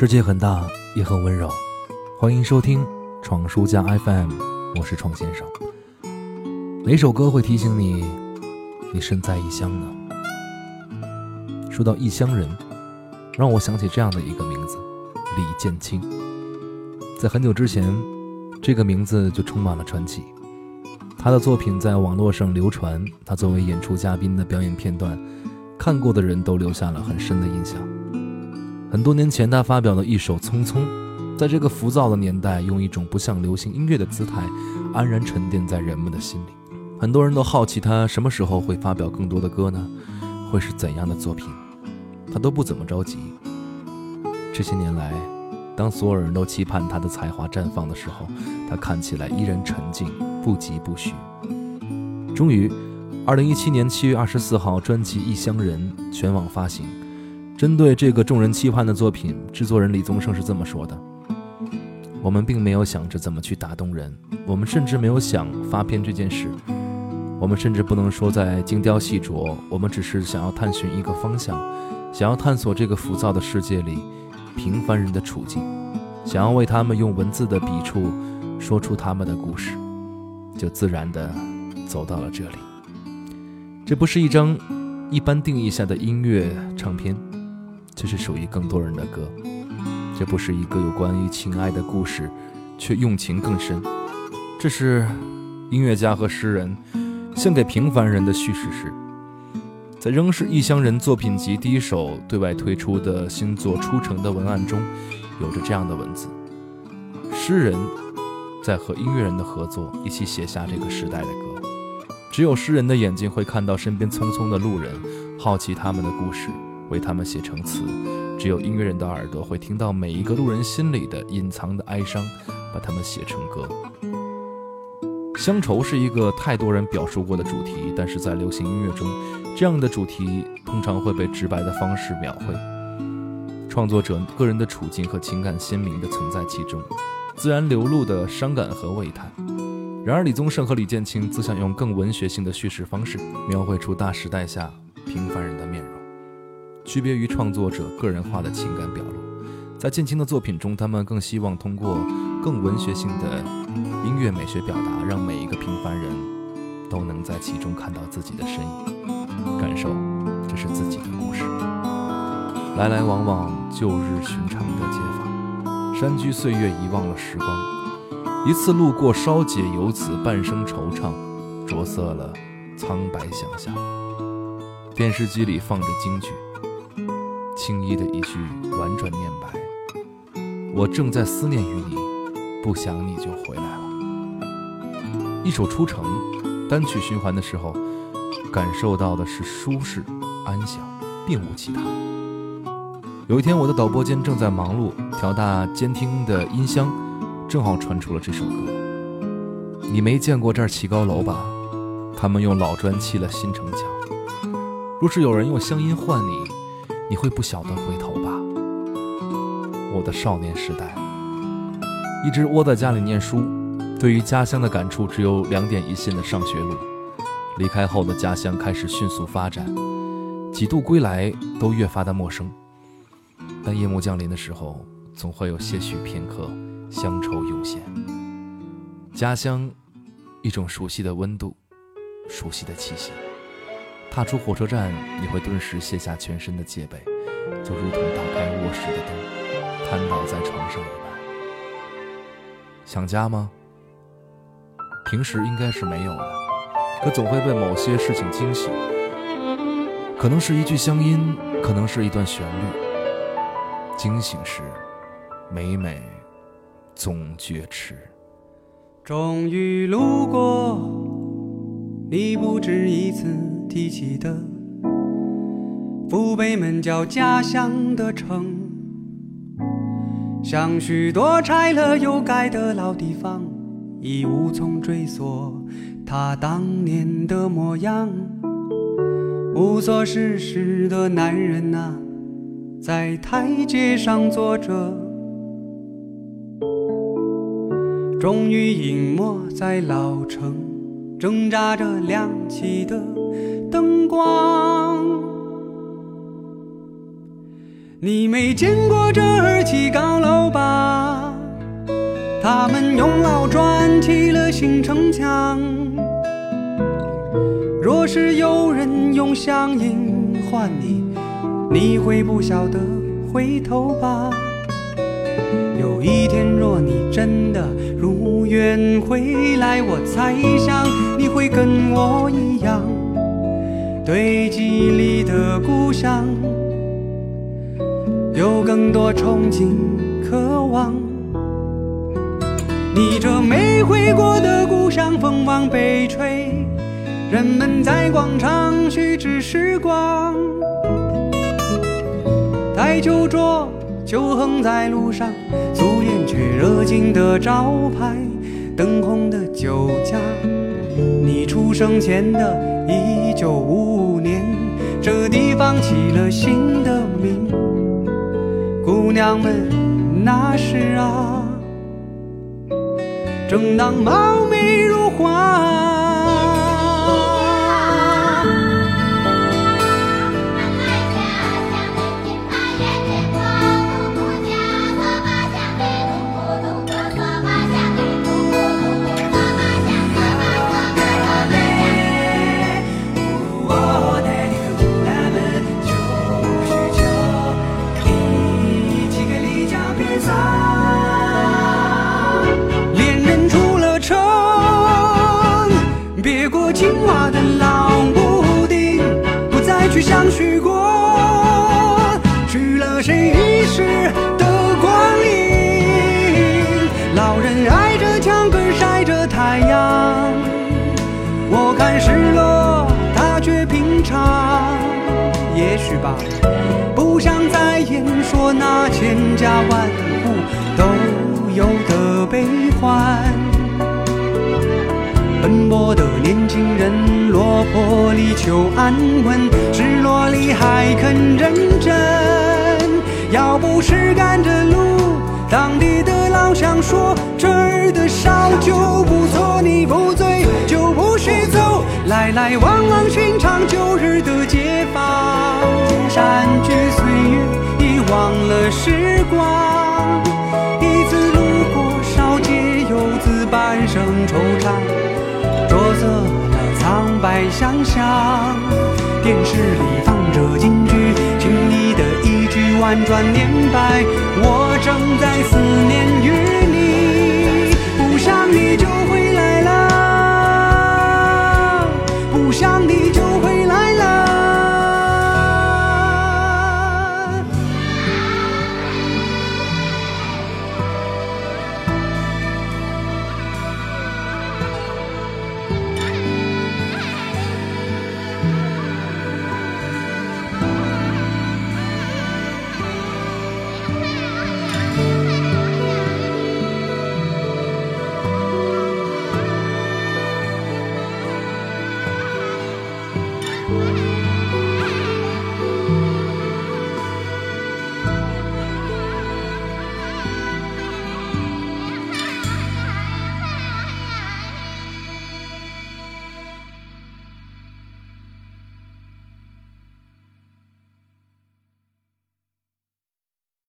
世界很大，也很温柔。欢迎收听闯书家 FM，我是闯先生。哪首歌会提醒你，你身在异乡呢？说到异乡人，让我想起这样的一个名字——李建清。在很久之前，这个名字就充满了传奇。他的作品在网络上流传，他作为演出嘉宾的表演片段，看过的人都留下了很深的印象。很多年前，他发表了一首《匆匆》，在这个浮躁的年代，用一种不像流行音乐的姿态，安然沉淀在人们的心里。很多人都好奇他什么时候会发表更多的歌呢？会是怎样的作品？他都不怎么着急。这些年来，当所有人都期盼他的才华绽放的时候，他看起来依然沉静，不疾不徐。终于，二零一七年七月二十四号，专辑《异乡人》全网发行。针对这个众人期盼的作品，制作人李宗盛是这么说的：“我们并没有想着怎么去打动人，我们甚至没有想发片这件事，我们甚至不能说在精雕细琢，我们只是想要探寻一个方向，想要探索这个浮躁的世界里平凡人的处境，想要为他们用文字的笔触说出他们的故事，就自然的走到了这里。这不是一张一般定义下的音乐唱片。”这是属于更多人的歌，这不是一个有关于情爱的故事，却用情更深。这是音乐家和诗人献给平凡人的叙事诗。在仍是异乡人作品集第一首对外推出的新作《出城》的文案中，有着这样的文字：诗人在和音乐人的合作一起写下这个时代的歌。只有诗人的眼睛会看到身边匆匆的路人，好奇他们的故事。为他们写成词，只有音乐人的耳朵会听到每一个路人心里的隐藏的哀伤，把它们写成歌。乡愁是一个太多人表述过的主题，但是在流行音乐中，这样的主题通常会被直白的方式描绘，创作者个人的处境和情感鲜明的存在其中，自然流露的伤感和喟叹。然而，李宗盛和李建清则想用更文学性的叙事方式，描绘出大时代下平凡人的面。区别于创作者个人化的情感表露，在建青的作品中，他们更希望通过更文学性的音乐美学表达，让每一个平凡人都能在其中看到自己的身影，感受这是自己的故事。来来往往，旧日寻常的街坊，山居岁月遗忘了时光，一次路过，稍解游子半生惆怅，着色了苍白想象。电视机里放着京剧。轻易的一句婉转念白，我正在思念于你，不想你就回来了。一首《出城》单曲循环的时候，感受到的是舒适安详，并无其他。有一天，我的导播间正在忙碌，调大监听的音箱，正好传出了这首歌。你没见过这儿起高楼吧？他们用老砖砌了新城墙。若是有人用乡音唤你。你会不晓得回头吧？我的少年时代，一直窝在家里念书，对于家乡的感触只有两点一线的上学路。离开后的家乡开始迅速发展，几度归来都越发的陌生。但夜幕降临的时候，总会有些许片刻乡愁涌现。家乡，一种熟悉的温度，熟悉的气息。踏出火车站，你会顿时卸下全身的戒备，就如同打开卧室的灯，瘫倒在床上一般。想家吗？平时应该是没有的，可总会被某些事情惊醒。可能是一句乡音，可能是一段旋律。惊醒时，每每总觉迟。终于路过，你不止一次。提起的父辈们叫家乡的城，像许多拆了又盖的老地方，已无从追溯他当年的模样。无所事事的男人啊，在台阶上坐着，终于隐没在老城，挣扎着亮起的。灯光，你没见过这儿起高楼吧？他们用老砖砌了新城墙。若是有人用乡音唤你，你会不晓得回头吧？有一天，若你真的如愿回来，我猜想你会跟我一样，对记忆里的故乡有更多憧憬、渴望。你这没回过的故乡，风往北吹，人们在广场虚掷时光，台球桌。就横在路上，素颜却热情的招牌，灯红的酒家。你出生前的一九五五年，这地方起了新的名。姑娘们那时啊，正当貌美如花。失落，他却品尝。也许吧不想再言说那千家万户都有的悲欢。奔波的年轻人，落魄里求安稳，失落里还肯认真。要不是赶着路，当地的老乡说这儿的烧酒不错，你不醉走。来来往往寻常旧日的街坊。山居岁月，已忘了时光。一次路过烧街，游子半生惆怅，着色了苍白想象。电视里放着京剧，听你的一句婉转念白，我正在思